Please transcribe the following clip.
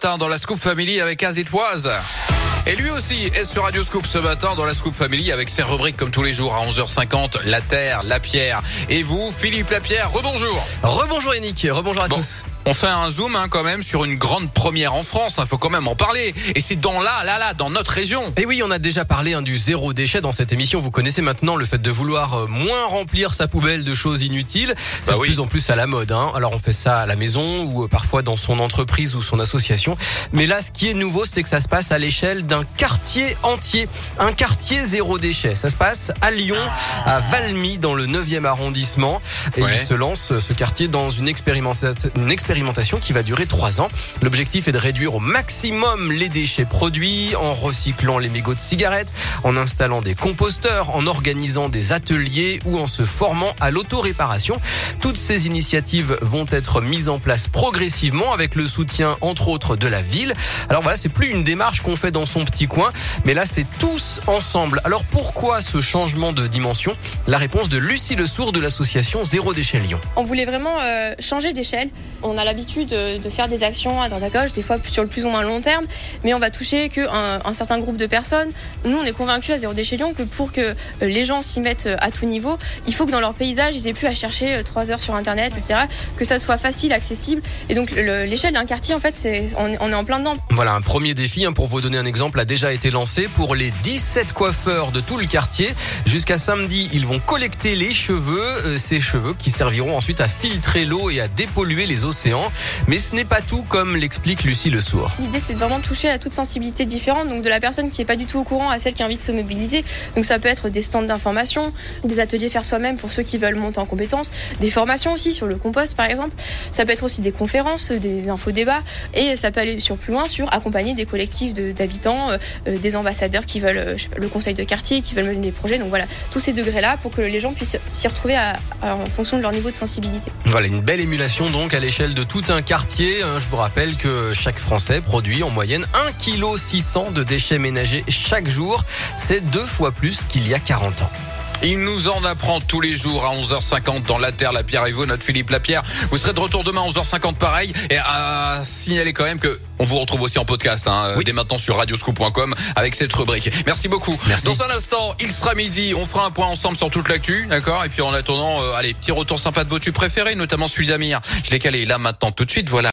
dans la Scoop Family avec Azitoise. Et lui aussi est sur Radio Scoop ce matin dans la Scoop Family avec ses rubriques comme tous les jours à 11h50, la Terre, la Pierre. Et vous, Philippe Lapierre, rebonjour. Rebonjour Yannick, rebonjour à Bon. tous. On fait un zoom hein, quand même sur une grande première en France, il faut quand même en parler. Et c'est dans là, là, là, dans notre région. Et oui, on a déjà parlé hein, du zéro déchet dans cette émission. Vous connaissez maintenant le fait de vouloir euh, moins remplir sa poubelle de choses inutiles. C'est Bah de oui. plus en plus à la mode. Hein. Alors on fait ça à la maison ou euh, parfois dans son entreprise ou son association. Mais là, ce qui est nouveau, c'est que ça se passe à l'échelle d'un quartier entier. Un quartier zéro déchet. Ça se passe à Lyon, à Valmy, dans le 9e arrondissement. Et Ouais. il se lance, euh, ce quartier, dans une, expérimenta- une expérimentation qui va durer trois ans. L'objectif est de réduire au maximum les déchets produits en recyclant les mégots de cigarettes, en installant des composteurs, en organisant des ateliers ou en se formant à l'auto-réparation. Toutes ces initiatives vont être mises en place progressivement avec le soutien entre autres de la ville. Alors voilà, c'est plus une démarche qu'on fait dans son petit coin, mais là c'est tous ensemble. Alors pourquoi ce changement de dimension? La réponse de Lucie Le Sourd de l'association Zéro Déchet Lyon. On voulait vraiment euh, changer d'échelle. On a l'habitude de, de faire des actions à droite à gauche, des fois sur le plus ou moins long terme, mais on va toucher qu'un un certain groupe de personnes. Nous, on est convaincus à Zéro Déchet Lyon que pour que euh, les gens s'y mettent euh, à tout niveau, il faut que dans leur paysage, ils aient plus à chercher euh, trois heures sur Internet, etc., que ça soit facile, accessible. Et donc, le- l'échelle d'un quartier, en fait, c'est on, est- en plein dedans. Voilà, un premier défi, hein, pour vous donner un exemple, a déjà été lancé pour les 17 coiffeurs de tout le quartier. Jusqu'à samedi, ils vont collecter les cheveux, euh, ces cheveux qui serviront ensuite à filtrer l'eau et à dépolluer les océans. Mais ce n'est pas tout, comme l'explique Lucie Le Sourd. L'idée, c'est de vraiment toucher à toute sensibilité différente, donc de la personne qui est pas du tout au courant à celle qui a envie de se mobiliser. Donc ça peut être des stands d'information, des ateliers faire soi-même pour ceux qui veulent monter en compétences, des formations aussi sur le compost par exemple. Ça peut être aussi des conférences, des infodébats, et ça peut aller sur plus loin sur accompagner des collectifs d'habitants, euh, euh, des ambassadeurs qui veulent euh, je sais pas, le conseil de quartier, qui veulent mener des projets. Donc voilà, tous ces degrés-là pour que les gens puissent s'y retrouver à- à- en fonction de leur niveau de sensibilité. Voilà, une belle émulation donc à l'échelle de tout un quartier. hein. Je vous rappelle que chaque Français produit en moyenne 1,6 kg de déchets ménagers chaque jour. C'est deux fois plus qu'il y a 40 ans. Il nous en apprend tous les jours à 11h50 dans la Terre, la Pierre et vous, notre Philippe Lapierre. Vous serez de retour demain à 11h50 pareil. Et à signaler quand même que on vous retrouve aussi en podcast hein, Oui. dès maintenant sur radioscoop.com avec cette rubrique. Merci beaucoup. Merci. Dans un instant, il sera midi. On fera un point ensemble sur toute l'actu, d'accord? Et puis en attendant, euh, allez, petit retour sympa de vos tubes préférés, notamment celui d'Amir. Je l'ai calé là maintenant tout de suite. Voilà.